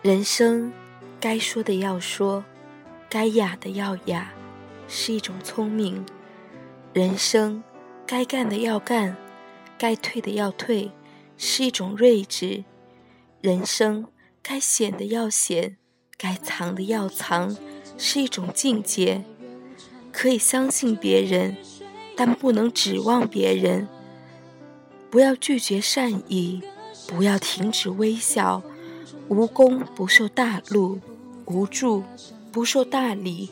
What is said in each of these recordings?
人生，该说的要说，该雅的要雅，是一种聪明；人生，该干的要干，该退的要退，是一种睿智；人生，该显的要显，该藏的要藏，是一种境界。可以相信别人，但不能指望别人。不要拒绝善意，不要停止微笑。无功不受大禄，无助不受大礼，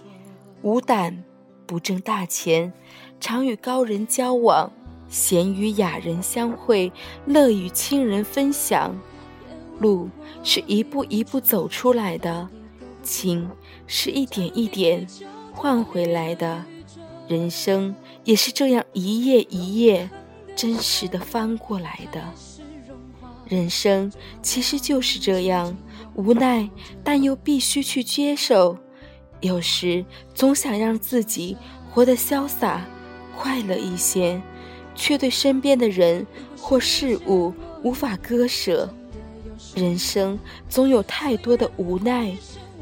无胆不挣大钱。常与高人交往，闲与雅人相会，乐与亲人分享。路是一步一步走出来的，情是一点一点换回来的，人生也是这样一页一页真实的翻过来的。人生其实就是这样，无奈但又必须去接受。有时总想让自己活得潇洒、快乐一些，却对身边的人或事物无法割舍。人生总有太多的无奈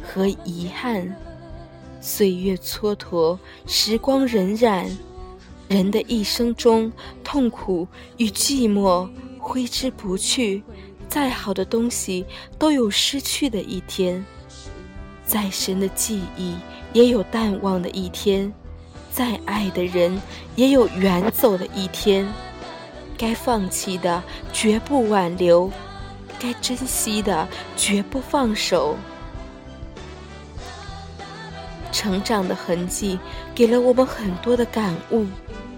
和遗憾，岁月蹉跎，时光荏苒，人的一生中，痛苦与寂寞。挥之不去，再好的东西都有失去的一天；再深的记忆也有淡忘的一天；再爱的人也有远走的一天。该放弃的绝不挽留，该珍惜的绝不放手。成长的痕迹给了我们很多的感悟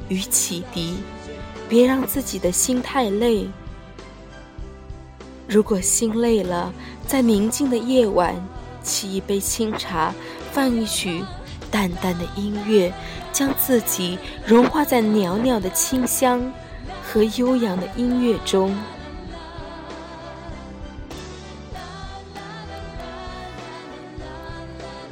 与启迪。别让自己的心太累。如果心累了，在宁静的夜晚，沏一杯清茶，放一曲淡淡的音乐，将自己融化在袅袅的清香和悠扬的音乐中。